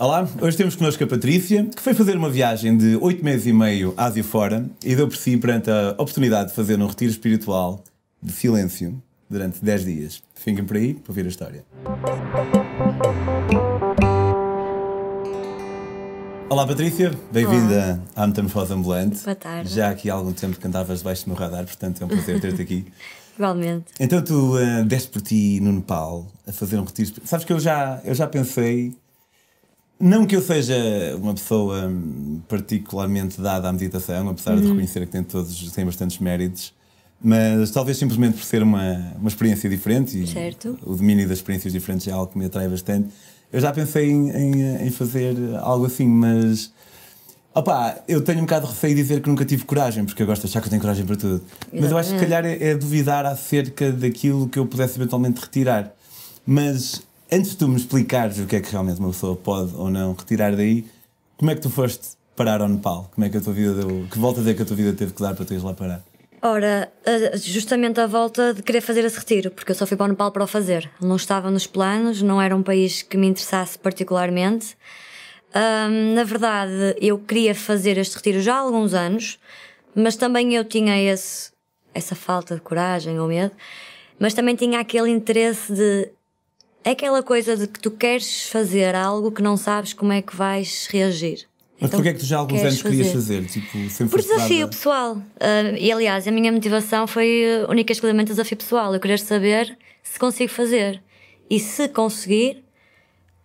Olá, hoje temos connosco a Patrícia, que foi fazer uma viagem de oito meses e meio Ásia fora e deu por si perante a oportunidade de fazer um retiro espiritual de silêncio durante 10 dias. Fiquem por aí para ouvir a história. Olá Patrícia, bem-vinda à Metamorfose Ambulante. Boa tarde. Já aqui há algum tempo que andavas debaixo do meu radar, portanto é um prazer ter-te aqui. Igualmente. Então tu uh, deste por ti no Nepal a fazer um retiro. Sabes que eu já, eu já pensei, não que eu seja uma pessoa hum, particularmente dada à meditação, apesar de reconhecer que tem todos tem bastantes méritos, mas talvez simplesmente por ser uma, uma experiência diferente e Certo. o domínio das experiências diferentes é algo que me atrai bastante. Eu já pensei em, em, em fazer algo assim, mas Opa, eu tenho um bocado de receio de dizer que nunca tive coragem, porque eu gosto de achar que eu tenho coragem para tudo. Mas eu acho que se calhar é, é duvidar acerca daquilo que eu pudesse eventualmente retirar. Mas antes de tu me explicares o que é que realmente uma pessoa pode ou não retirar daí, como é que tu foste parar ao Nepal? Como é que a tua vida deu. Que volta é que a tua vida teve que dar para tu ires lá parar? Ora, justamente a volta de querer fazer esse retiro, porque eu só fui para o Nepal para o fazer. Não estava nos planos, não era um país que me interessasse particularmente. Na verdade, eu queria fazer este retiro já há alguns anos, mas também eu tinha esse, essa falta de coragem ou medo, mas também tinha aquele interesse de. É aquela coisa de que tu queres fazer algo que não sabes como é que vais reagir. Mas Então, porquê é que tu já há alguns anos querias fazer? Tipo, sempre Por desafio pessoal. Ah, e aliás, a minha motivação foi uh, única e exclusivamente desafio pessoal. Eu querer saber se consigo fazer. E se conseguir,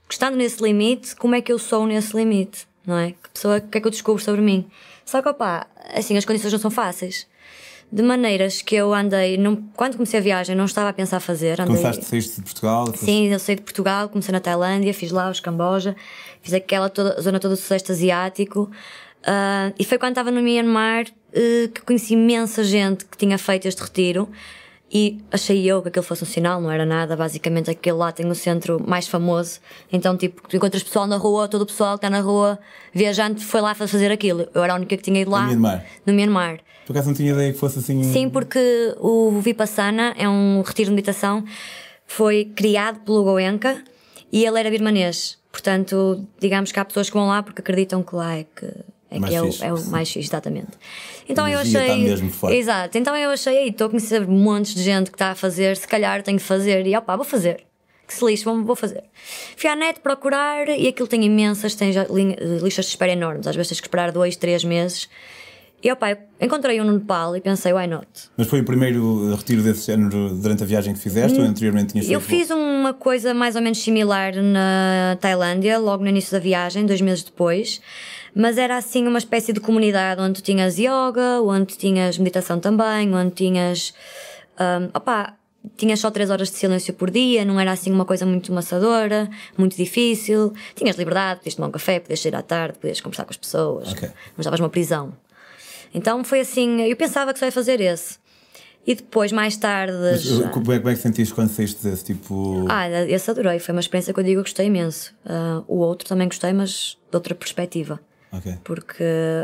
estando nesse limite, como é que eu sou nesse limite? Não é? Que pessoa, o que é que eu descubro sobre mim? Só que, opá, assim, as condições não são fáceis. De maneiras que eu andei, não, quando comecei a viagem, não estava a pensar fazer. Andei, Começaste, saíste de Portugal? foste- Sim, eu saí de Portugal, comecei na Tailândia, fiz Laos, Camboja, fiz aquela toda, zona toda do Sudeste Asiático. Ah, e foi quando estava no Myanmar eh, que conheci imensa gente que tinha feito este retiro. E achei eu que aquilo fosse um sinal, não era nada. Basicamente, aquele lá tem o centro mais famoso. Então, tipo, tu encontras pessoal na rua, todo o pessoal que está na rua viajante foi lá fazer aquilo. Eu era a única que tinha ido lá. No Myanmar? No Myanmar. Por acaso não tinha ideia que fosse assim. Sim, porque o Vipassana é um retiro de meditação, foi criado pelo Goenka e ele era birmanês. Portanto, digamos que há pessoas que vão lá porque acreditam que lá é que é, que é, o, é o mais fixe, exatamente. Então eu achei. Exato, então eu achei, "Ei, estou a conhecer montes de gente que está a fazer, se calhar tenho de fazer, e opá, vou fazer. Que se lixe, vou, vou fazer. Fui à net procurar e aquilo tem imensas, tem lin- listas de espera enormes. Às vezes tens que esperar dois, três meses. E opá, encontrei um no Nepal e pensei, why not? Mas foi o primeiro retiro desse género durante a viagem que fizeste ou anteriormente tinhas Eu fiz uma coisa mais ou menos similar na Tailândia, logo no início da viagem, dois meses depois. Mas era assim uma espécie de comunidade onde tu tinhas yoga, onde tinhas meditação também, onde tinhas. Um, opá, tinhas só três horas de silêncio por dia, não era assim uma coisa muito maçadora, muito difícil. Tinhas liberdade, podias tomar um café, podias sair à tarde, podias conversar com as pessoas. Ok. Não estavas numa prisão. Então foi assim, eu pensava que só ia fazer esse. E depois, mais tarde. Mas, já- uh, como, é, como é que sentiste quando saíste desse tipo. ah, esse adorei, foi uma experiência que eu digo que gostei imenso. Ah, o outro também gostei, mas de outra perspectiva. Ok. Porque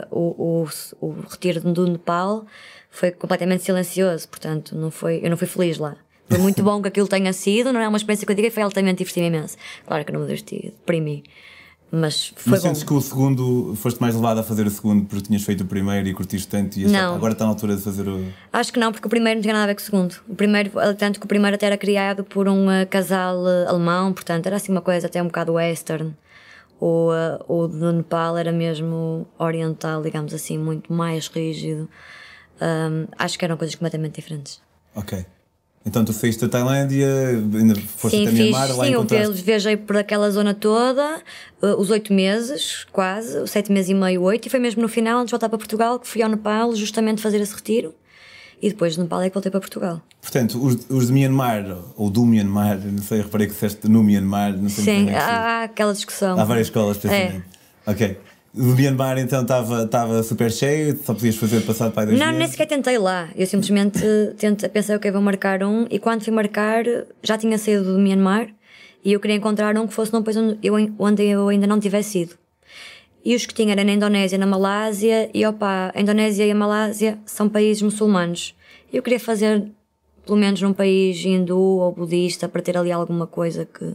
o, o, o retiro do Nepal foi completamente silencioso, portanto, não foi, eu não fui feliz lá. Por muito bom que aquilo tenha sido, não é uma experiência que eu diga e foi altamente divertido imenso. Claro que não me diverti, deprimi. Mas foi Mas bom. sentes que o segundo foste mais levado a fazer o segundo porque tinhas feito o primeiro e curtiste tanto e Não. agora está na altura de fazer o. Acho que não, porque o primeiro não tinha nada a ver com o segundo. O primeiro, tanto que o primeiro até era criado por um eh, casal eh, alemão, portanto era assim uma coisa até um bocado western. O, eh, o do Nepal era mesmo oriental, digamos assim, muito mais rígido. Ahm, acho que eram coisas completamente diferentes. Ok. Então tu saíste da Tailândia, ainda foste sim, até fiz, Myanmar, lá sim, eu encontraste. viajei por aquela zona toda, eh, os oito meses, quase, os sete meses e meio, oito, e foi mesmo no final, antes de voltar para Portugal, que fui ao Nepal justamente fazer esse retiro. E depois do Nepal é que voltei para Portugal. Portanto, os, os de Myanmar, ou do Myanmar, não sei, reparei que disseste no Myanmar, não sei Sim, é há, aquela discussão. Há várias escolas, É. precisamente. Ok. O Myanmar então estava super cheio, só podias fazer passado para aí dois Não, nem meses. sequer tentei lá. Eu simplesmente tentei, pensei, ok, vou marcar um. E quando fui marcar, já tinha saído do Myanmar. E eu queria encontrar um que fosse num país onde eu, onde eu ainda não tivesse ido. E os que tinha era na Indonésia, na Malásia. E opa, a Indonésia e a Malásia são países muçulmanos. Eu queria fazer, pelo menos num país hindu ou budista, para ter ali alguma coisa que.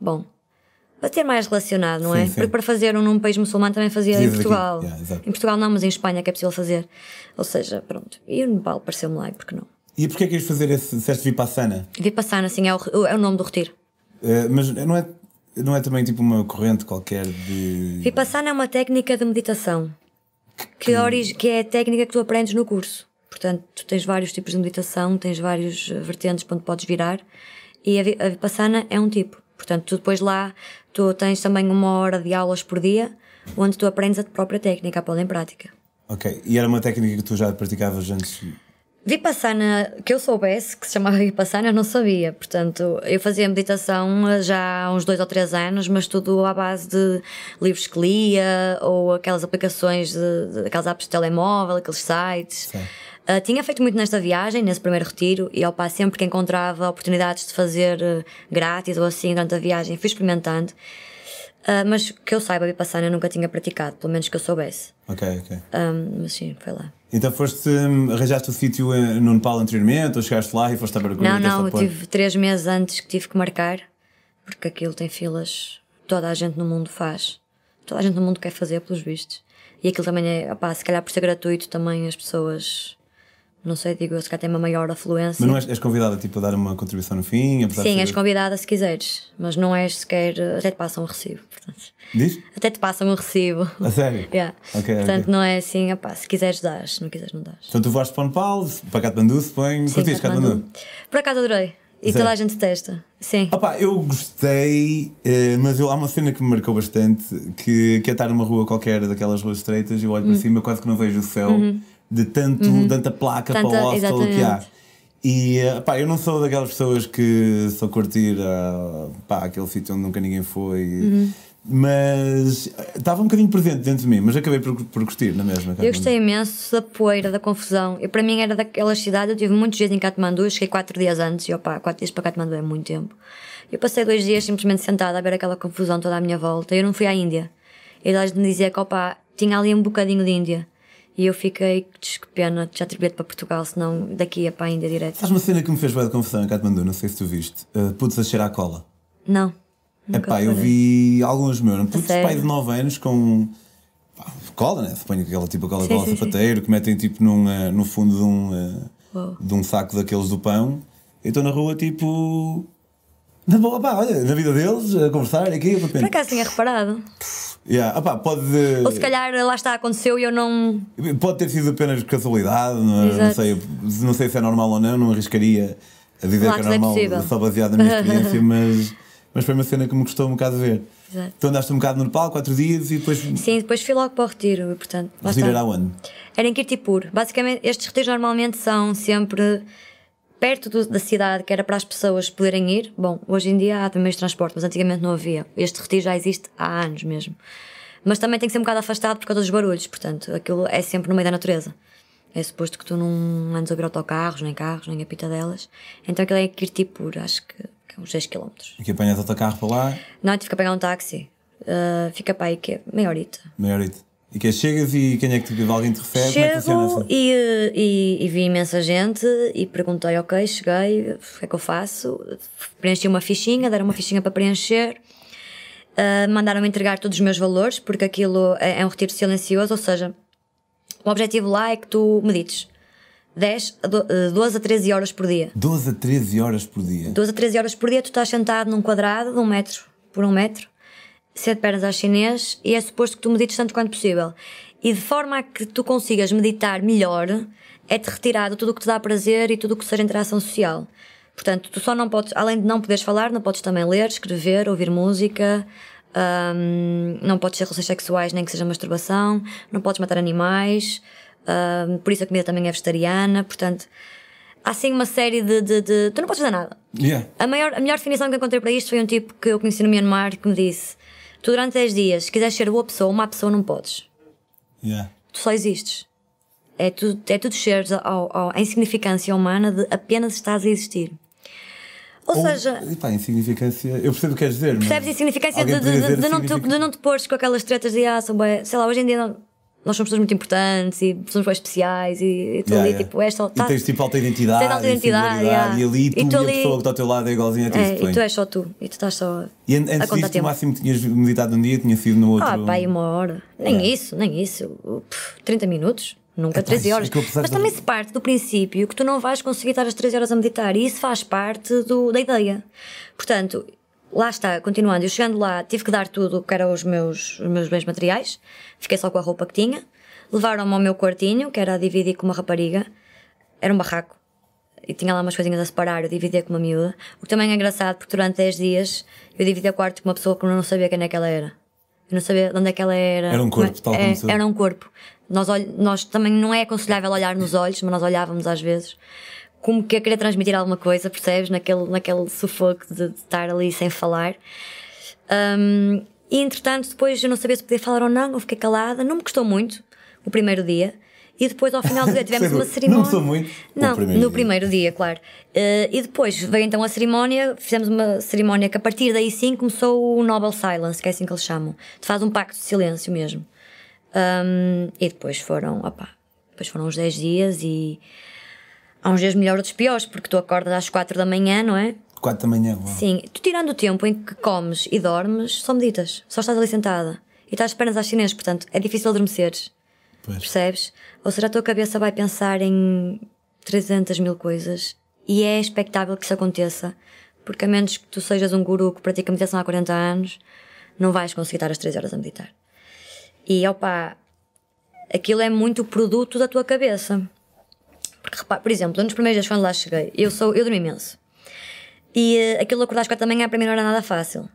Bom. para ter mais relacionado, não Sim, é? sim. Porque para fazer um num país muçulmano também fazia em. Portugal. Yeah, em Portugal não, mas em Espanha que é possível fazer. Ou seja, pronto. E o Nepal pareceu-me lá, e porque não? E porquê que queres fazer esse disseste Vipassana? Vipassana, assim, é o, é o nome do retiro. Eh, mas não é, não é também tipo uma corrente qualquer de. Vipassana é uma técnica de meditação que, que é a técnica que tu aprendes no curso. Portanto, tu tens vários tipos de meditação, tens vários eh, vertentes para onde podes virar e a, vi- a Vipassana é um tipo. Portanto, tu depois lá tu tens também uma hora de aulas por dia onde tu aprendes a tua própria técnica, a pô-la em prática. Ok. E era uma técnica que tu já praticavas antes? Vipassana, que eu soubesse que se chamava Vipassana, eu não sabia. Portanto, eu fazia meditação já há uns dois ou três anos, mas tudo à base de livros que lia ou aquelas aplicações, de, de- aquelas apps de telemóvel, aqueles sites. Ah, tinha feito muito nesta viagem, nesse primeiro retiro, e ao pá, sempre que encontrava oportunidades de fazer eh, grátis ou assim durante a viagem, fui experimentando. Ah, mas que eu saiba, Vipassana eu nunca tinha praticado, pelo menos que eu soubesse. Ok, ok. Ah, mas sim, foi lá. Então foste, hum, arranjaste o sítio eh, no Nepal anteriormente ou chegaste lá e foste à procura Não, não, eu tive três meses antes que tive que marcar, porque aquilo tem filas, toda a gente no mundo faz. Toda a gente no mundo quer fazer, pelos vistos. E aquilo também é, opá, se calhar por ser gratuito, também as pessoas, não sei, digo eu, se calhar tem uma maior afluência. Mas não és, és convidada tipo, a dar uma contribuição no fim? Apesar de Sim, ser- és convidada se quiseres, mas não és sequer. Até te passam um recibo, portanto. Diz? Até te passam um recibo. A sério? Yeah. Ok, portanto, ok. não é assim, opá, se quiseres dás, se não quiseres não dás. Então tu voaste para o Nepal, para Katmandu, suponho. Sim, Curtiste Katmandu? Por acaso adorei. E Sério? toda a gente testa. Sim. Opa, eu gostei, eh, mas eu, há uma cena que me marcou bastante que, que é estar numa rua qualquer daquelas ruas estreitas e eu olho Hum. para cima quase que não vejo o céu de tanto, tanta placa Uhum. Tanta- para o hostel que há. E eh, pá, eu não sou daquelas pessoas que só curtir ah, pá, aquele sítio onde nunca ninguém foi, Uhum. mas eh, estava um bocadinho presente dentro de mim, mas acabei por, por curtir na mesma. Eu gostei imenso da poeira, da confusão. Eu, para mim era daquelas cidades, eu tive muitos dias em Katmandu, cheguei quatro dias antes, e opá, quatro dias para Katmandu é muito tempo. Eu passei dois dias simplesmente sentada a ver aquela confusão toda à minha volta. Eu não fui à Índia. E eles me dizia que opá, tinha ali um bocadinho de Índia. E eu fiquei, "Tch, que pena, já ter bilhete para Portugal, senão daqui ia para a Índia direto. Faz uma cena que me fez bem de confusão em Katmandu, não sei se tu viste. Uh, Putos a cheirar a cola. Não. nunca Epá, eu vi alguns meus, putos pai de 9 anos com pá, cola, né? Suponho que aquela tipo aquela Sim, cola sim, sapateiro que metem tipo num, eh, no fundo de um, Uau. de um saco daqueles do pão. Eu estou na rua tipo. Na boa, pá, olha, na vida deles, a conversar aqui, de Por repente. acaso tinha reparado. Yeah, opá, pode, Ou se calhar lá está, aconteceu e eu não. pode ter sido apenas casualidade, não, não Exato. sei, não sei se é normal ou não, não arriscaria a dizer Claro que é é normal, possível. só baseado na minha experiência, mas, mas foi uma cena que me gostou um bocado de ver. Exato. Então andaste um bocado no Nepal, 4 dias e depois Sim, depois fui logo para o retiro, portanto. retiro era aonde? Era em Kirtipur. Basicamente, estes retiros normalmente são sempre perto do- da cidade, que era para as pessoas poderem ir. Bom, hoje em dia há também os transportes, mas antigamente não havia. Este retiro já existe há anos mesmo. Mas também tem que ser um bocado afastado por causa dos barulhos, portanto, aquilo é sempre no meio da natureza. É suposto que tu não andes a ouvir autocarros, nem carros, nem a pita delas. Então aquilo é em Kirtipur, acho que, que é uns 6 km. Aqui apanhas outro carro para lá, Não, tive que pegar um táxi. Ah, fica para aí que é meia horita. meia horita. E que é, chegas e quem é que te, alguém te refere? É Chego assim? e, e, e vi imensa gente e perguntei, ok, cheguei, o que é que eu faço? Preenchi uma fichinha, deram uma fichinha para preencher, uh, mandaram-me entregar todos os meus valores, porque aquilo é, é um retiro silencioso, ou seja, o objetivo lá é que tu medites 10, a do- eh, 12 a 13 horas por dia. 12 a 13 horas por dia. 12 a 13 horas por dia, tu estás sentado num quadrado de um metro por um metro, sete pernas às chinês, e é suposto que tu medites tanto quanto possível. E de forma a que tu consigas meditar melhor, é-te retirado tudo o que te dá prazer e tudo o que seja interação social. Portanto, tu só não podes, além de não poderes falar, não podes também ler, escrever, ouvir música, hum, não podes ter relações sexuais, nem que seja masturbação, não podes matar animais, hum, por isso a comida também é vegetariana, portanto, há assim uma série de, de, de- Tu não podes fazer nada. Yeah. A, maior, a melhor definição que encontrei para isto foi um tipo que eu conheci no Myanmar que me disse: Tu durante 10 dias, se quiseres ser boa pessoa, uma pessoa não podes. Yeah. Tu só existes. É tu, é tu desceres ao, ao, à insignificância humana de apenas estás a existir. Ou, Ou, seja, epá, insignificância. Eu percebo o que queres dizer. percebes a insignificância de, de, de, de não, te, de não te pores com aquelas tretas de ah, sou bué- sei lá, hoje em dia não, nós somos pessoas muito importantes e somos bem especiais e, e tu ali, tipo, és só. E tens tipo alta identidade, Tens alta identidade, yeah. e ali tu E e, a ali- pessoa que está ao teu lado é igualzinha a ti. É, se e tu és só tu, e tu estás só. E an- antes disto, o máximo que tinhas meditado um dia tinha sido no outro. Ah, pá, uma hora. Nem É. isso, nem isso. Pff, 30 minutos. Nunca Epá, 13 isso horas. é Mas de- também se parte do princípio que tu não vais conseguir estar as 13 horas a meditar e isso faz parte do, da ideia. Portanto, lá está, continuando. Eu chegando lá, tive que dar tudo que eram os meus, os meus bens materiais. Fiquei só com a roupa que tinha. Levaram-me ao meu quartinho, que era a dividir com uma rapariga. Era um barraco. E tinha lá umas coisinhas a separar, eu dividia com uma miúda. O que também é engraçado, porque durante 10 dias eu dividia o quarto com uma pessoa que eu não sabia quem é que ela era. Eu não sabia de onde é que ela era. Era um corpo, tal como é, tu. Era um corpo. Nós, nós também não é aconselhável olhar nos olhos, mas nós olhávamos às vezes como que a querer transmitir alguma coisa, percebes? Naquele, naquele sufoco de, de estar ali sem falar. Um, e entretanto, depois eu não sabia se podia falar ou não, eu fiquei calada. Não me custou muito o primeiro dia. E depois, ao final do dia, tivemos uma cerimónia. Não custou muito? Não, primeiro no dia. primeiro dia, claro. Eh, e depois veio então a cerimónia, fizemos uma cerimónia que a partir daí sim começou o Nobel Silence, que é assim que eles chamam. Tu faz um pacto de silêncio mesmo. Um, e depois foram, opá, depois foram uns 10 dias e há uns dias melhores outros piores, porque tu acordas às 4 da manhã, não é? 4 da manhã, uau. Sim, tu tirando o tempo em que comes e dormes, só meditas, só estás ali sentada e estás apenas às chinesas, portanto é difícil adormeceres, Pois. percebes? Ou seja, a tua cabeça vai pensar em 300 mil coisas e é expectável que isso aconteça, porque a menos que tu sejas um guru que pratica meditação há 40 anos, não vais conseguir estar as 3 horas a meditar. E opá, aquilo é muito produto da tua cabeça. Porque repara, por exemplo, nos primeiros dias quando lá cheguei, eu, sou, eu dormi imenso. E eh, aquilo acordar às quatro da manhã para mim não era nada fácil.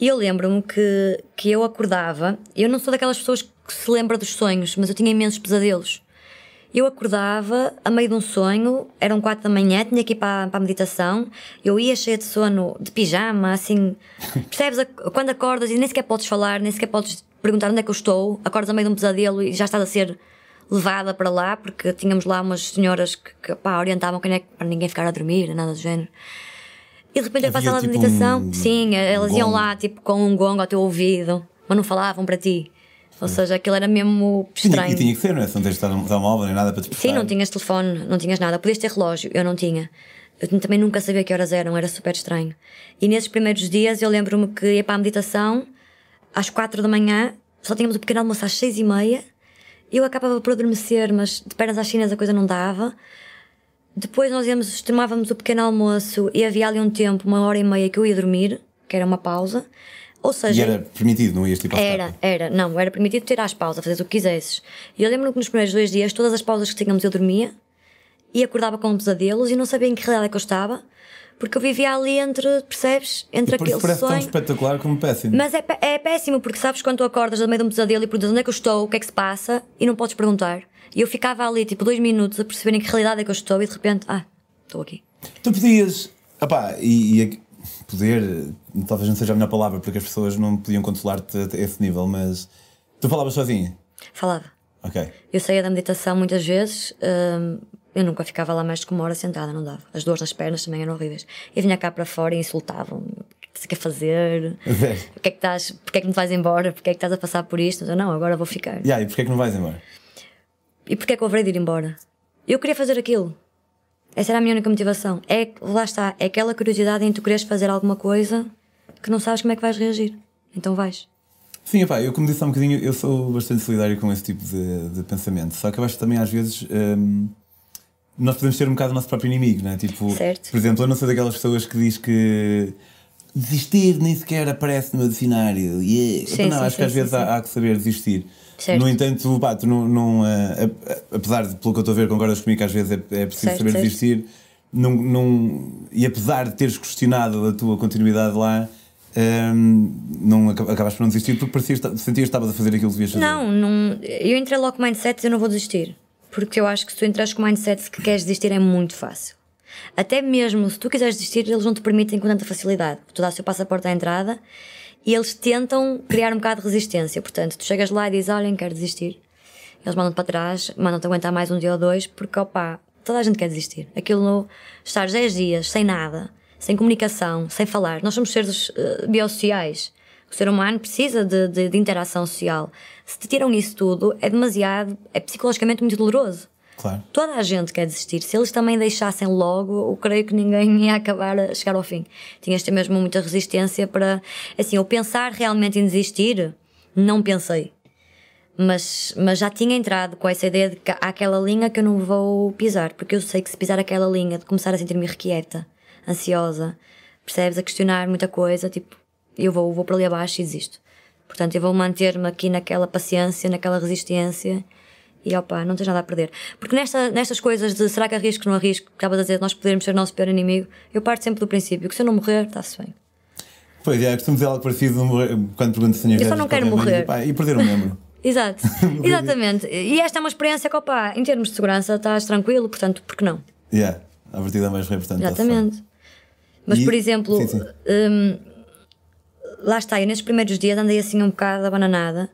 E eu lembro-me que, que eu acordava, eu não sou daquelas pessoas que se lembra dos sonhos, mas eu tinha imensos pesadelos. Eu acordava a meio de um sonho, eram quatro da manhã, tinha que ir para, para a meditação, eu ia cheia de sono, de pijama, assim. Percebes? A- Quando acordas e nem sequer podes falar, nem sequer podes perguntar onde é que eu estou, acordas a meio de um pesadelo e já estás a ser levada para lá, porque tínhamos lá umas senhoras que, que pá, orientavam quem é para ninguém ficar a dormir, nada do género. E de repente eu Havia, passava a tipo, meditação, um sim, elas iam lá tipo com um gongo ao teu ouvido, mas não falavam para ti. Ou seja, aquilo era mesmo estranho. e tinha que ser, não é? Se não tens de estar telemóvel nem nada para te Sim, não tinhas telefone, não tinhas nada. Podias ter relógio, eu não tinha. Eu também nunca sabia que horas eram, era super estranho. E nesses primeiros dias eu lembro-me que ia para a meditação às quatro da manhã, só tínhamos o pequeno almoço às seis e meia. Eu acabava por adormecer, mas de pernas às chinas a coisa não dava. Depois nós íamos, tomávamos o pequeno almoço e havia ali um tempo, uma hora e meia, que eu ia dormir, que era uma pausa. Ou E seja, era permitido, não ias tipo à era, era, não, era permitido ter às pausas, fazer o que quisesses. E eu lembro-me que nos primeiros dois dias, todas as pausas que tínhamos, eu dormia e acordava com pesadelos e não sabia em que realidade é que eu estava, porque eu vivia ali entre, percebes? Entre Por isso aquele parece tão sonho. espetacular como péssimo. Mas é, é péssimo, porque sabes quando tu acordas no meio de um pesadelo e perguntas onde é que eu estou, o que é que se passa, e não podes perguntar. E eu ficava ali, tipo, dois minutos a perceber em que realidade é que eu estou, e de repente, ah, estou aqui. Tu podias. Opá, e, e poder, talvez não seja a melhor palavra, porque as pessoas não podiam controlar-te a esse nível, mas tu falavas sozinha. Falava. Ok. Eu saía da meditação muitas vezes, hum, eu nunca ficava lá mais de uma hora sentada, não dava. As dores nas pernas também eram horríveis. Eu vinha cá para fora e insultavam-me. O que é que você quer fazer? Porquê é que estás, porquê é que me vais embora? Porquê é que estás a passar por isto? Eu, não, agora vou ficar. E aí, porquê é que não vais embora? E porquê é que eu haverei de ir embora? Eu queria fazer aquilo. Essa era a minha única motivação. É, que- lá está, é aquela curiosidade em tu quereres fazer alguma coisa que não sabes como é que vais reagir. Então vais. Sim, epá, eu como disse há um bocadinho, eu sou bastante solidário com esse tipo de, de pensamento. Só que eu acho que também às vezes hum, nós podemos ser um bocado o nosso próprio inimigo, não é? Tipo, Certo. por exemplo, eu não sou daquelas pessoas que diz que desistir nem sequer aparece no meu dicionário. Yeah. Sim, não, sim, acho que sim, às sim, vezes há, há que saber desistir. Certo. No entanto, pá, tu não, não, eh, apesar de, pelo que eu estou a ver, concordas comigo que às vezes é, é preciso Certo, saber certo. desistir, não, não, e apesar de teres questionado a tua continuidade lá, hum, não, aca- acabaste por não desistir porque parecias, sentias que estavas a fazer aquilo que devias fazer. Não, não, eu entrei logo com mindset eu não vou desistir. Porque eu acho que se tu entras com o mindset que queres desistir é muito fácil. Até mesmo se tu quiseres desistir, eles não te permitem com tanta facilidade. Tu dás o seu passaporte à entrada e eles tentam criar um bocado de resistência. Portanto, tu chegas lá e dizes: Olhem, quero desistir. Eles mandam-te para trás, mandam-te aguentar mais um dia ou dois, porque opá, toda a gente quer desistir. Aquilo, estar 10 dias sem nada, sem comunicação, sem falar. Nós somos seres uh, biosociais. O ser humano precisa de, de, de interação social. Se te tiram isso tudo, é demasiado, é psicologicamente muito doloroso. Claro. Toda a gente quer desistir. Se eles também deixassem logo, eu creio que ninguém ia acabar a chegar ao fim. Tinhas ter mesmo muita resistência para. Assim, eu pensar realmente em desistir, não pensei. Mas, mas já tinha entrado com essa ideia de que há aquela linha que eu não vou pisar, porque eu sei que se pisar aquela linha de começar a sentir-me irrequieta, ansiosa, percebes? A questionar muita coisa, tipo, eu vou, vou para ali abaixo e desisto. Portanto, eu vou manter-me aqui naquela paciência, naquela resistência e opa, não tens nada a perder. Porque nesta, nestas coisas de será que arrisco, não arrisco, que acabas a dizer, nós podermos ser o nosso pior inimigo, eu parto sempre do princípio que se eu não morrer, está-se bem. Pois é, costumo dizer algo parecido morrer, quando pergunto se Eu só não quero morrer. Mãe, e perder um membro. Exato, exatamente. E esta é uma experiência que, opa, em termos de segurança, estás tranquilo, portanto, por que não? Yeah, a partida mais importante. Exatamente. Mas, E- por exemplo, sim, sim. hum, lá está, eu nesses primeiros dias andei assim um bocado abananada,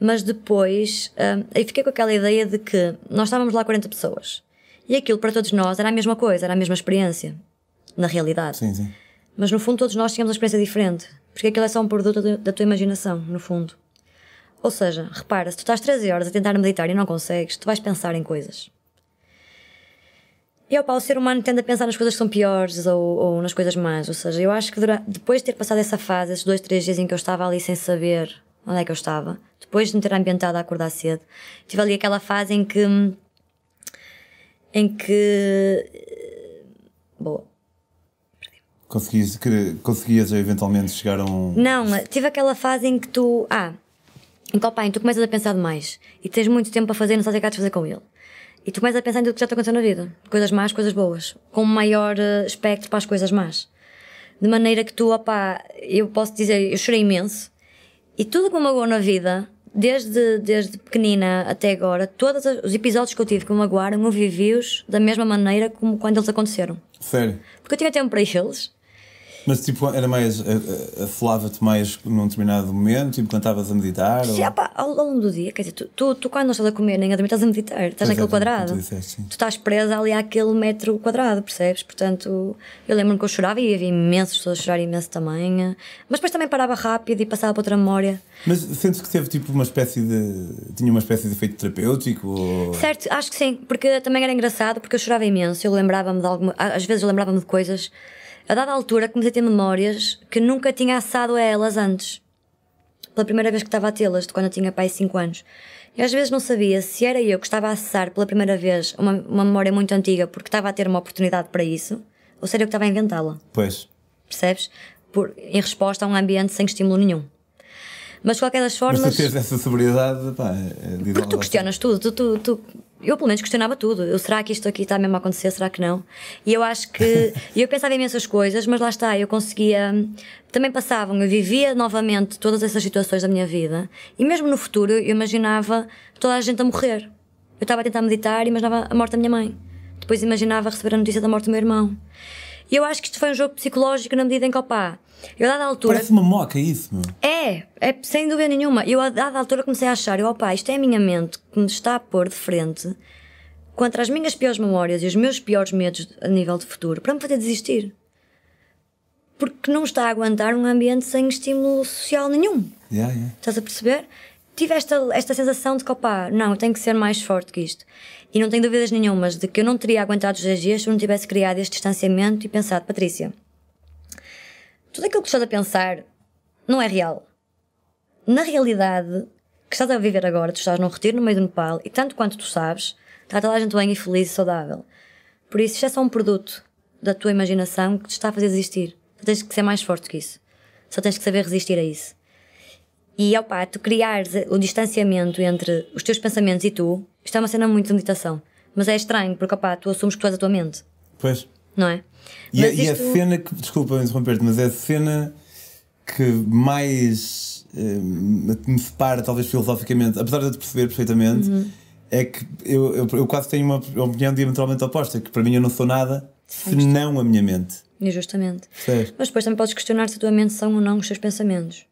mas depois hum, aí fiquei com aquela ideia de que nós estávamos lá 40 pessoas e aquilo para todos nós era a mesma coisa, era a mesma experiência, na realidade. Sim, sim. Mas no fundo todos nós tínhamos uma experiência diferente, porque aquilo é só um produto da- da tua imaginação, no fundo. Ou seja, repara, se tu estás 13 horas a tentar meditar e não consegues, tu vais pensar em coisas. E opa, o ser humano tende a pensar nas coisas que são piores ou, ou nas coisas más. Ou seja, eu acho que dura- depois de ter passado essa fase, esses dois, três dias em que eu estava ali sem saber onde é que eu estava, depois de me ter ambientado a acordar cedo, tive ali aquela fase em que. em que. Boa. Conseguias, que, conseguias eventualmente chegar a um. Não, tive aquela fase em que tu. Ah, em que tu começas a pensar demais e tens muito tempo para fazer e não sabes o que há de fazer com ele. E tu começas a pensar em tudo que já te aconteceu na vida. Coisas más, coisas boas. Com maior eh, espectro para as coisas más. De maneira que tu, opá, eu posso dizer, eu chorei imenso. E tudo que me magoou na vida, desde, desde pequenina até agora, todos os episódios que eu tive que me magoaram, eu vivi-os da mesma maneira como quando eles aconteceram. Sério. Porque eu tinha tempo para eles. Mas tipo, era mais. a- a- Aflava-te mais num determinado momento, tipo, quando estavas a meditar? ou- Sim, opá, ao ao longo do dia, quer dizer, tu, tu, tu quando não estás a comer nem a dormir, estás a meditar, estás Pois naquele é, quadrado. tu disseste, sim. Tu estás presa ali àquele metro quadrado, percebes? Portanto, eu lembro-me que eu chorava e havia imensas pessoas a chorar imenso também. eh, Mas depois também parava rápido e passava para outra memória. Mas sentes que teve tipo uma espécie de. tinha uma espécie de efeito terapêutico? Ou... Certo, acho que sim, porque também era engraçado, porque eu chorava imenso, eu lembrava-me de alguma. Às vezes eu lembrava-me de coisas. A dada altura comecei a ter memórias que nunca tinha assado a elas antes. Pela primeira vez que estava a tê-las, de quando eu tinha pai 5 anos. E às vezes não sabia se era eu que estava a acessar pela primeira vez uma, uma memória muito antiga porque estava a ter uma oportunidade para isso, ou se era eu que estava a inventá-la Pois. percebes? Por, em resposta a um ambiente sem estímulo nenhum. Mas de qualquer das Mas formas. tu tens essa sobriedade, pá. é- Porque tu questionas tudo, tu, tu, tu- eu pelo menos questionava tudo. Eu, será que isto aqui está mesmo a acontecer? Será que não? E eu acho que. eu pensava em imensas coisas, mas lá está, eu conseguia. Também passavam, eu vivia novamente todas essas situações da minha vida e mesmo no futuro eu imaginava toda a gente a morrer. Eu estava a tentar meditar e imaginava a morte da minha mãe. Depois imaginava receber a notícia da morte do meu irmão. E eu acho que isto foi um jogo psicológico na medida em que, opá, eu dada altura. Parece uma moca isso, meu. É, é sem dúvida nenhuma. Eu, a dada altura, comecei a achar: eu, opa, isto é a minha mente que me está a pôr de frente contra as minhas piores memórias e os meus piores medos a nível de futuro para me fazer desistir. Porque não está a aguentar um ambiente sem estímulo social nenhum. Yeah, yeah. Estás a perceber? Tive esta, esta sensação de que, opá, não, eu tenho que ser mais forte que isto. E não tenho dúvidas nenhumas de que eu não teria aguentado os 10 dias se eu não tivesse criado este distanciamento e pensado, Patrícia, tudo aquilo que estás a pensar não é real. Na realidade, que estás a viver agora, tu estás num retiro no meio do Nepal e tanto quanto tu sabes, está toda a gente bem e feliz e saudável. Por isso, isto é só um produto da tua imaginação que te está a fazer desistir. Só tens que ser mais forte que isso. Só tens que saber resistir a isso. E opá, tu criares o distanciamento entre os teus pensamentos e tu, isto é uma cena muito de meditação. Mas é estranho, porque opá, tu assumes que tu és a tua mente, Pois. não é? E, a- Mas e a isto- cena que. Desculpa interromper-te, mas é a cena que mais eh, me separa, talvez filosoficamente, apesar de eu te perceber perfeitamente, Uhum. é que eu, eu, eu quase tenho uma opinião diametralmente oposta, que para mim eu não sou nada senão a minha mente. E justamente. Percebes? Mas depois também podes questionar se a tua mente são ou não os teus pensamentos.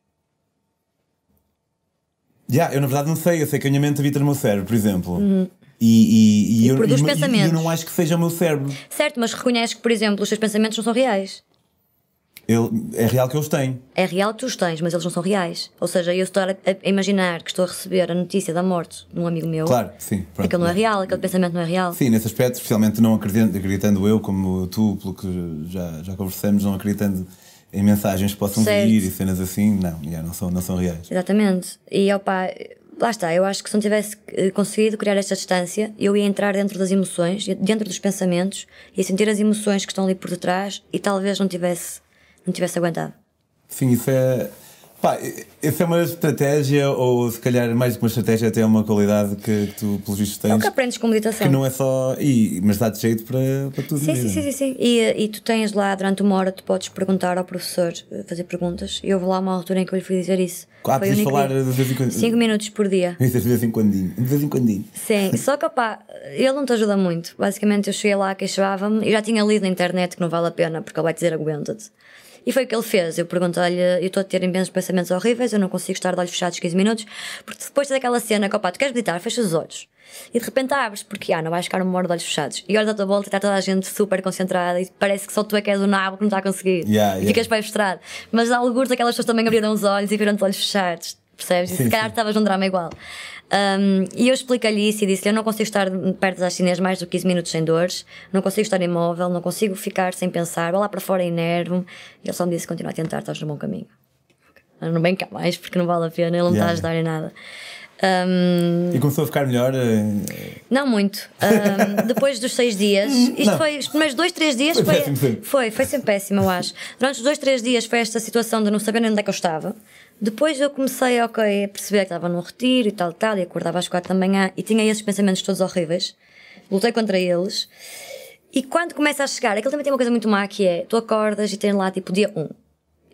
Já, eu na verdade não sei, eu sei que a minha mente habita no meu cérebro, por exemplo. E, e, e, eu, produz e- pensamentos. eu não acho que seja o meu cérebro. Certo, mas reconheces que, por exemplo, os teus pensamentos não são reais. Ele, é real que eu os tenho. É real que tu os tens, mas eles não são reais. Ou seja, eu estou a, a imaginar que estou a receber a notícia da morte de um amigo meu. Claro, sim. Pronto. Aquilo não é real, aquele pensamento não é real. Sim, nesse aspecto, especialmente não acreditando, acreditando eu, como tu, pelo que já, já conversamos, não acreditando em mensagens que possam Certo. vir e cenas assim, não, já, não, são, não são reais. Exatamente. E opa, lá está, eu acho que se não tivesse eh, conseguido criar esta distância, eu ia entrar dentro das emoções, dentro dos pensamentos, ia sentir as emoções que estão ali por detrás e talvez não tivesse, não tivesse aguentado. Sim, isso é. Pá, isso é uma estratégia, ou se calhar mais do que uma estratégia, até é uma qualidade que, que tu, pelos vistos, É o tens. que aprendes com meditação. Que não é só. E, mas dá-te jeito para, para tudo. Sim, sim, sim, sim. E, e tu tens lá, durante uma hora, tu podes perguntar ao professor, eh, fazer perguntas. E houve lá uma altura em que eu lhe fui dizer isso. Ah, Foi único falar de vez em quando. Cinco minutos por dia. De vez em quando. De vez em quando. Sim, só que opá, ele não te ajuda muito. Basicamente, eu cheguei lá, queixava-me e já tinha lido na internet que não vale a pena porque ele vai dizer aguenta-te. E foi o que ele fez. Eu perguntei-lhe, eu estou a ter imensos pensamentos horríveis, eu não consigo estar de olhos fechados 15 minutos, porque depois daquela cena que opá, tu queres meditar, fecha os olhos. E de repente abres, porque ah, não vais ficar uma hora de olhos fechados. E olhas à tua volta e está toda a gente super concentrada e parece que só tu é que és o nabo que não está a conseguir. Yeah, e yeah. ficas bem frustrado. Mas alguns aquelas pessoas também abriram os olhos e viram de olhos fechados. Percebes? E Sim, se calhar sim. estavas num drama igual. Um, e eu expliquei-lhe isso e disse-lhe: Eu não consigo estar perto das chinês mais do que 15 minutos sem dores, não consigo estar imóvel, não consigo ficar sem pensar, vou lá para fora e enervo-me. E ele só me disse: Continua a tentar, estás no bom caminho. Não vem cá mais porque não vale a pena, ele não está a Yeah. ajudar em nada. Um, E começou a ficar melhor. eh, não muito. Um, depois dos seis dias, isto Não. foi, os primeiros dois, três dias Foi foi, péssimo sempre. foi, foi sempre péssimo, eu acho. Durante os dois, três dias foi esta situação de não saber onde é que eu estava. Depois eu comecei ok, a perceber que estava num retiro e tal, tal, e acordava às quatro da manhã e tinha esses pensamentos todos horríveis. Lutei contra eles. E quando começa a chegar, aquilo também tem uma coisa muito má que é: tu acordas e tens lá tipo dia 1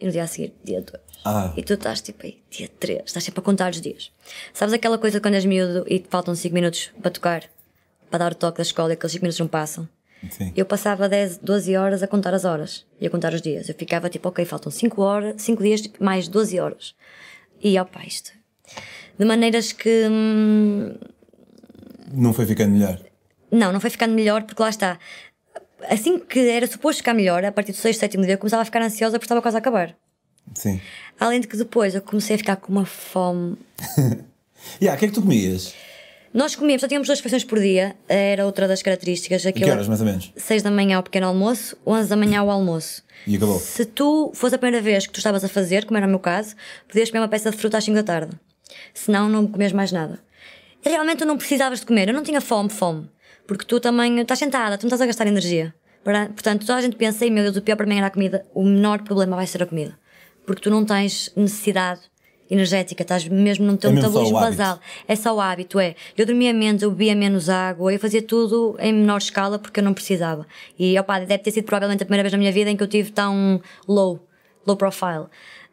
e no dia a seguir, dia 2. Ah. E tu estás tipo aí, dia 3, estás sempre a contar os dias. Sabes aquela coisa quando és miúdo e te faltam 5 minutos para tocar, para dar o toque da escola e aqueles 5 minutos não passam? Sim. Eu passava 10, 12 horas a contar as horas e a contar os dias. Eu ficava tipo, ok, faltam 5 horas, 5 dias tipo, mais 12 horas. E opa, isto. De maneiras que. hum, Não foi ficando melhor. não, não foi ficando melhor porque lá está. Assim que era suposto ficar melhor, a partir do 6, 7 dia, eu começava a ficar ansiosa porque estava quase a acabar. Sim. Além de que depois eu comecei a ficar com uma fome E ah, o que é que tu comias? Nós comíamos, só tínhamos duas refeições por dia, era outra das características. A que Aquilo, horas, mais ou menos? 6 da manhã ao pequeno almoço, 11 da manhã ao almoço. E acabou. Se tu fosse a primeira vez que tu estavas a fazer, como era o meu caso, podias comer uma peça de fruta às 5 da tarde. Senão não comes mais nada. E realmente tu não precisavas de comer, eu não tinha fome, fome. Porque tu também estás sentada, tu não estás a gastar energia. Portanto, toda a gente pensa, ei meu Deus, o pior para mim era a comida. O menor problema vai ser a comida. Porque tu não tens necessidade energética, estás mesmo no teu É metabolismo basal. É só o hábito, é. Eu dormia menos, eu bebia menos água, eu fazia tudo em menor escala porque eu não precisava. E opa, deve ter sido provavelmente a primeira vez na minha vida em que eu tive tão low, low profile.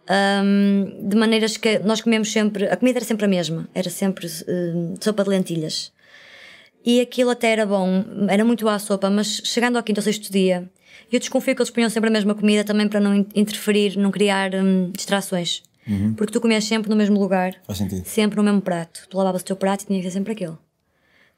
Ahm, de maneiras que nós comemos sempre, a comida era sempre a mesma, era sempre hum, sopa de lentilhas. E aquilo até era bom, era muito boa a sopa, mas chegando ao quinto ou sexto dia, eu desconfio que eles punham sempre a mesma comida também para não in- interferir, não criar hum, distrações. Porque tu comias sempre no mesmo lugar, Faz sentido. sempre no mesmo prato. Tu lavavas o teu prato e tinha que ser sempre aquilo.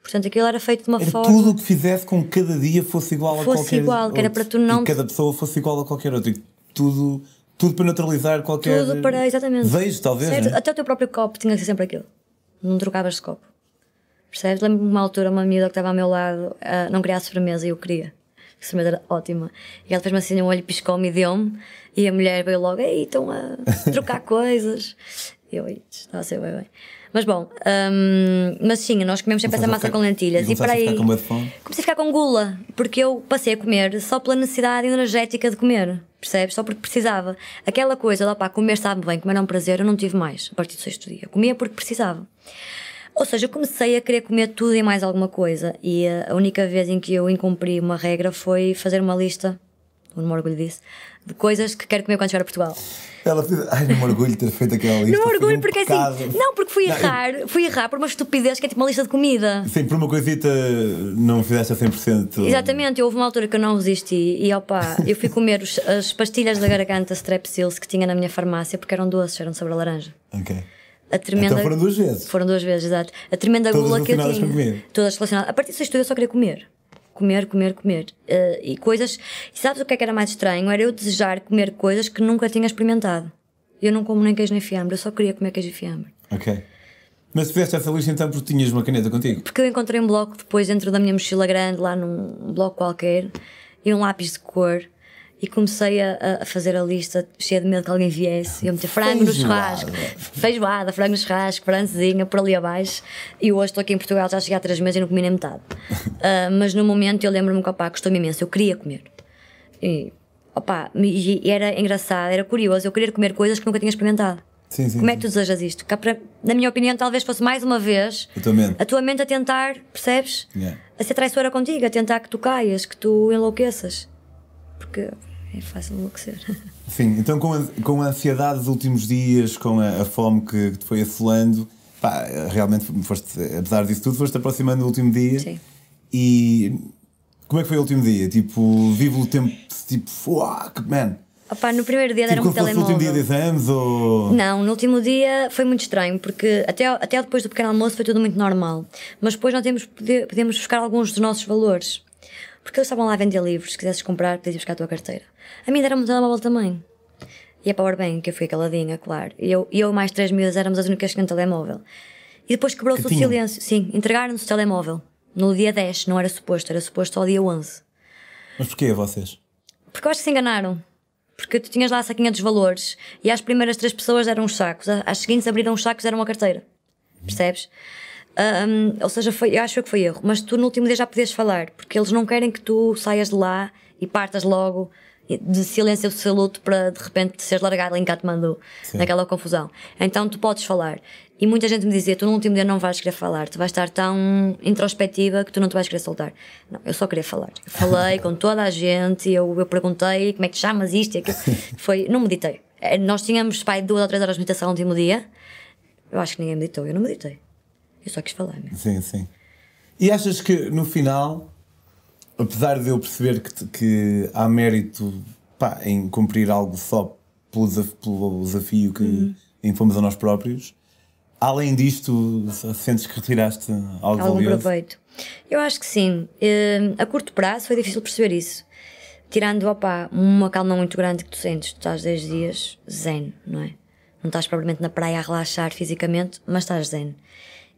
Portanto, aquilo era feito de uma Era forma. tudo o que fizesse com que cada dia fosse igual a Fosse qualquer igual, que era outro. para tu não- E cada pessoa fosse igual a qualquer outro. Tudo, tudo para neutralizar qualquer. Tudo para, exatamente. Vejo, talvez. Certo? né? Até o teu próprio copo tinha que ser sempre aquilo. Não trocavas de copo. Percebes? Lembro-me de uma altura, uma miúda que estava ao meu lado ah, não queria a sobremesa e eu queria. A sobremesa era ótima. E ela fez-me assim um olho, piscou-me e deu-me. E a mulher veio logo, ei, estão a trocar coisas. E eu, "Ih, estava a ser bem bem. Mas bom, hum, mas sim, nós comemos sempre essa massa ficar- com lentilhas. e E para aí. com? Comecei a ficar com gula, porque eu passei a comer só pela necessidade energética de comer, percebes? Só porque precisava. Aquela coisa, lá pá, comer sabe bem, comer é um prazer, eu não tive mais a partir do sexto dia. Eu comia porque precisava. Ou seja, eu comecei a querer comer tudo e mais alguma coisa. E eh, a única vez em que eu incumpri uma regra foi fazer uma lista, não me orgulho disso, de coisas que quero comer quando chegar a Portugal. Ela fez. Ai, não me orgulho de ter feito aquela lista. Não me orgulho um porque pecado. assim. Não, porque fui Não, eu- errar, fui errar por uma estupidez que é tipo uma lista de comida. Sim, por uma coisita não fizeste a 100%. Exatamente, houve uma altura que eu não resisti e opa, eu fui comer os- as pastilhas da garganta Strepsils que tinha na minha farmácia porque eram doces, eram sabor a laranja. Ok. A tremenda... Então foram duas vezes. Foram duas vezes, exato. A tremenda Todas gula que eu tinha. Todas relacionadas. A partir desse estudo eu só queria comer. comer, comer, comer. Uh, e coisas. E sabes o que é que era mais estranho? Era eu desejar comer coisas que nunca tinha experimentado. Eu não como nem queijo nem fiambre, eu só queria comer queijo e fiambre. Ok. Mas fizeste essa lista então porque tinhas uma caneta contigo? Porque eu encontrei um bloco depois dentro da minha mochila grande, lá num bloco qualquer, e um lápis de cor. E comecei a, a fazer a lista, cheia de medo que alguém viesse. Eu meter frango no churrasco, feijoada, frango no churrasco, francesinha, por ali abaixo. E hoje estou aqui em Portugal, já cheguei há três meses e não comi nem metade. Uh, mas no momento eu lembro-me que, opá, gostou-me imenso, eu queria comer. E, opá, e era engraçado, era curioso, eu queria comer coisas que nunca tinha experimentado. Sim, sim, Como é que tu desejas isto? Para, na minha opinião, talvez fosse mais uma vez a tua mente a, tua mente a tentar, percebes? Yeah. A ser traiçoeira contigo, a tentar que tu caias, que tu enlouqueças. Porque é fácil enlouquecer. Sim, então com a, com a ansiedade dos últimos dias, com a, a fome que, que te foi assolando, pá, realmente foste, apesar disso tudo, foste aproximando do último dia. Sim. E como é que foi o último dia? Tipo, vivo o tempo, tipo, fuck, man. Opa, no primeiro dia Tipo, como um fosse o último dia de telemóvel. exames ou. Não, no último dia foi muito estranho, porque até, até depois do pequeno almoço foi tudo muito normal. Mas depois nós temos, pode- podemos buscar alguns dos nossos valores. Porque eles estavam lá a vender livros, se quisesses comprar, podias buscar a tua carteira. A mim deram-me um telemóvel também. E a Powerbank, que eu fui caladinha, claro. E eu eu mais três miúdas éramos as únicas que tinham telemóvel. E depois quebrou-se Que o tinham? silêncio. Sim, entregaram-nos o telemóvel. No dia 10, não era suposto, era suposto só ao dia 11. Mas porquê vocês? Porque eu acho que se enganaram. Porque tu tinhas lá a saquinha dos valores e às primeiras três pessoas eram os sacos, às seguintes abriram os sacos eram a carteira. Percebes? Ahm, ou seja, foi, eu acho que foi erro. Mas tu no último dia já podias falar, porque eles não querem que tu saias de lá e partas logo de silêncio absoluto para de repente seres largado em Katmandu, naquela confusão. Então tu podes falar. E muita gente me dizia: tu no último dia não vais querer falar, tu vais estar tão introspectiva que tu não te vais querer soltar. Não, eu só queria falar. Eu falei com toda a gente, eu, eu perguntei como é que te chamas isto e aquilo. Foi, não meditei. Eh, Nós tínhamos pai duas ou três horas de meditação no último dia. Eu acho que ninguém meditou, eu não meditei. Eu só quis falar mesmo. Sim, sim. E achas que no final, apesar de eu perceber que, que há mérito pá, em cumprir algo só pelo, desaf- pelo desafio que Uhum. impomos a nós próprios, além disto, sentes que retiraste algo algum valioso? proveito. Eu acho que sim. Eh, a curto prazo foi difícil perceber isso. Tirando, opá, uma calma muito grande que tu sentes. Tu estás 10 dias zen, não é? Não estás propriamente na praia a relaxar fisicamente, mas estás zen.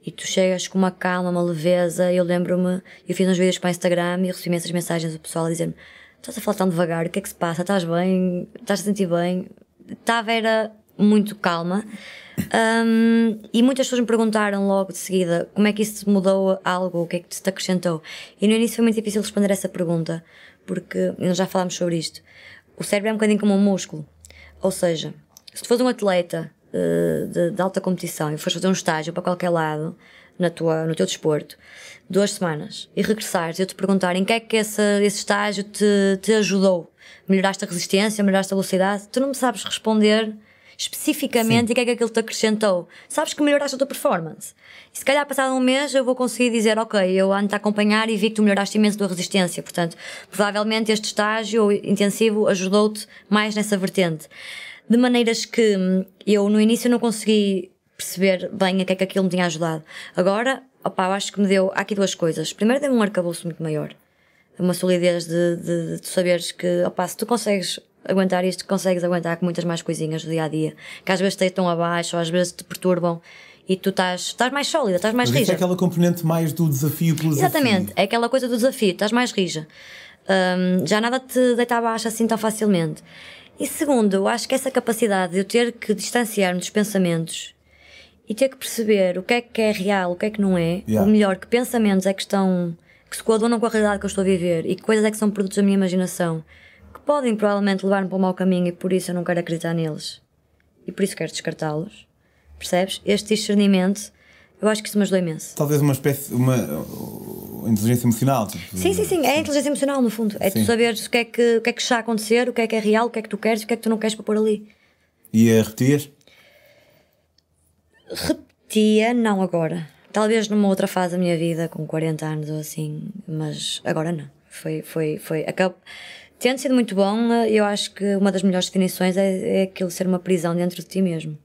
E tu chegas com uma calma, uma leveza. Eu lembro-me, eu fiz uns vídeos para o Instagram e recebi essas mensagens do pessoal a dizer-me: Estás a falar tão devagar, o que é que se passa? Estás bem? Estás a sentir bem? Estava, era muito calma. Um, e muitas pessoas me perguntaram logo de seguida como é que isso mudou algo, o que é que te acrescentou. E no início foi muito difícil responder essa pergunta, porque nós já falámos sobre isto. O cérebro é um bocadinho como um músculo. Ou seja, se tu fores um atleta eh, de, de alta competição e fores fazer um estágio para qualquer lado na tua, no teu desporto, duas semanas, e regressares e eu te perguntar em que é que esse, esse estágio te, te ajudou, melhoraste a resistência, melhoraste a velocidade, tu não me sabes responder especificamente e o que é que aquilo te acrescentou. Sabes que melhoraste a tua performance. E se calhar passado um mês eu vou conseguir dizer, ok, eu ando a acompanhar e vi que tu melhoraste imenso a tua resistência. Portanto, provavelmente este estágio intensivo ajudou-te mais nessa vertente. De maneiras que hum, eu no início não consegui perceber bem a que é que aquilo me tinha ajudado. Agora, opá, eu acho que me deu, há aqui duas coisas. Primeiro deu-me um arcabouço muito maior uma solidez de, de, de saberes que, opá, se tu consegues aguentar isto, consegues aguentar com muitas mais coisinhas do dia a dia, que às vezes te deitam abaixo, ou às vezes te perturbam, e tu estás, estás mais sólida, estás mais Mas isso rija. é aquela componente mais do desafio pelo Exatamente, desafio. é aquela coisa do desafio, estás mais rija. Hum, já nada te deita abaixo assim tão facilmente. E segundo, eu acho que essa capacidade de eu ter que distanciar-me dos pensamentos e ter que perceber o que é que é real, o que é que não é, Yeah. ou melhor, que pensamentos é que estão, que se coadunam com a realidade que eu estou a viver e que coisas é que são produtos da minha imaginação, que podem provavelmente levar-me para o mau caminho e por isso eu não quero acreditar neles. E por isso quero descartá-los. Percebes? Este discernimento, eu acho que isso me ajudou imenso. Talvez uma espécie, uma uh, inteligência emocional. Tipo, Sim, sim, sim. É a inteligência emocional, no fundo. É Sim. tu saberes o que é que, o que é que está a acontecer, o que é que é real, o que é que tu queres e o que é que tu não queres para pôr ali. E a repetias? Repetia, não agora. Talvez numa outra fase da minha vida, com 40 anos ou assim, mas agora não. Foi, foi, foi. Acab... Tendo sido muito bom, eu acho que uma das melhores definições é, é aquilo ser uma prisão dentro de ti mesmo.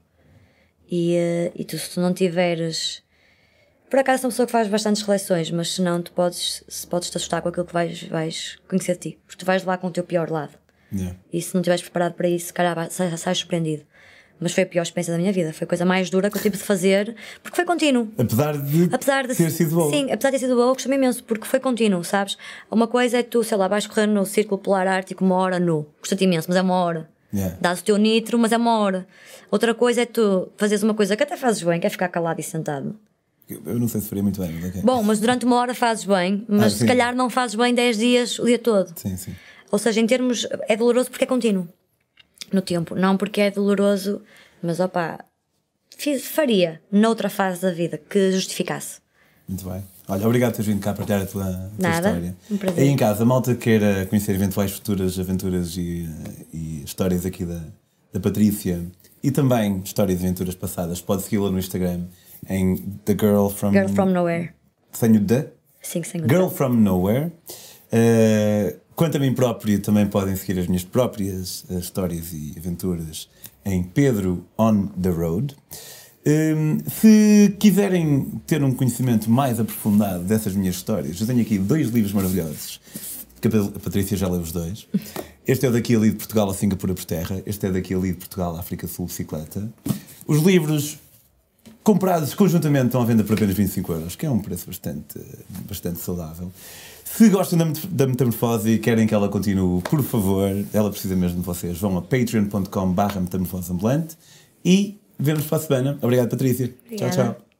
E, eh, e tu, se tu não tiveres por acaso sou uma pessoa que faz bastantes reflexões, mas se não, tu podes, se podes te assustar com aquilo que vais, vais conhecer de ti, porque tu vais lá com o teu pior lado. Yeah. E se não estiveres preparado para isso, se calhar vai- sai- sais surpreendido. Mas foi a pior experiência da minha vida, foi a coisa mais dura que eu tive de fazer, porque foi contínuo. Apesar de, Apesar de ter sido bom. Sim, apesar de ter sido boa, eu gostei imenso, porque foi contínuo, sabes? Uma coisa é tu, sei lá, vais correr no Círculo Polar Ártico uma hora nu. Custa-te imenso, mas é uma hora. Yeah. Dás o teu nitro, mas é uma hora. Outra coisa é tu fazeres uma coisa que até fazes bem, que é ficar calado e sentado. Eu não sei se faria muito bem, mas ok. Bom, mas durante uma hora fazes bem, mas Ah, se calhar não fazes bem 10 dias o dia todo. Sim, sim. Ou seja, em termos. É doloroso porque é contínuo no tempo. Não porque é doloroso, mas opá, fiz, faria noutra fase da vida que justificasse. Muito bem. Olha, obrigado por teres vindo cá partilhar a tua, a tua Nada, história. um prazer. Aí em casa, a malta queira conhecer eventuais futuras aventuras e, e histórias aqui da, da Patrícia e também histórias e aventuras passadas, pode segui-la no Instagram em The Girl From. Girl from Nowhere. Tenho The Sim, sem Girl From Nowhere. Uh, quanto a mim próprio, também podem seguir as minhas próprias uh, histórias e aventuras em Pedro On The Road. Um, se quiserem ter um conhecimento mais aprofundado dessas minhas histórias, eu tenho aqui dois livros maravilhosos, que a Pa- a Patrícia já leu os dois. Este é daqui ali de Portugal a Singapura por terra, este é daqui ali de Portugal à África Sul bicicleta. Os livros comprados conjuntamente estão à venda por apenas 25 euros, que é um preço bastante, bastante saudável. Se gostam da, met- da metamorfose e querem que ela continue, por favor, ela precisa mesmo de vocês. Vão a patreon.com barra metamorfose ambulante e vemos para a semana. Obrigado, Patrícia. Obrigada. Tchau, tchau.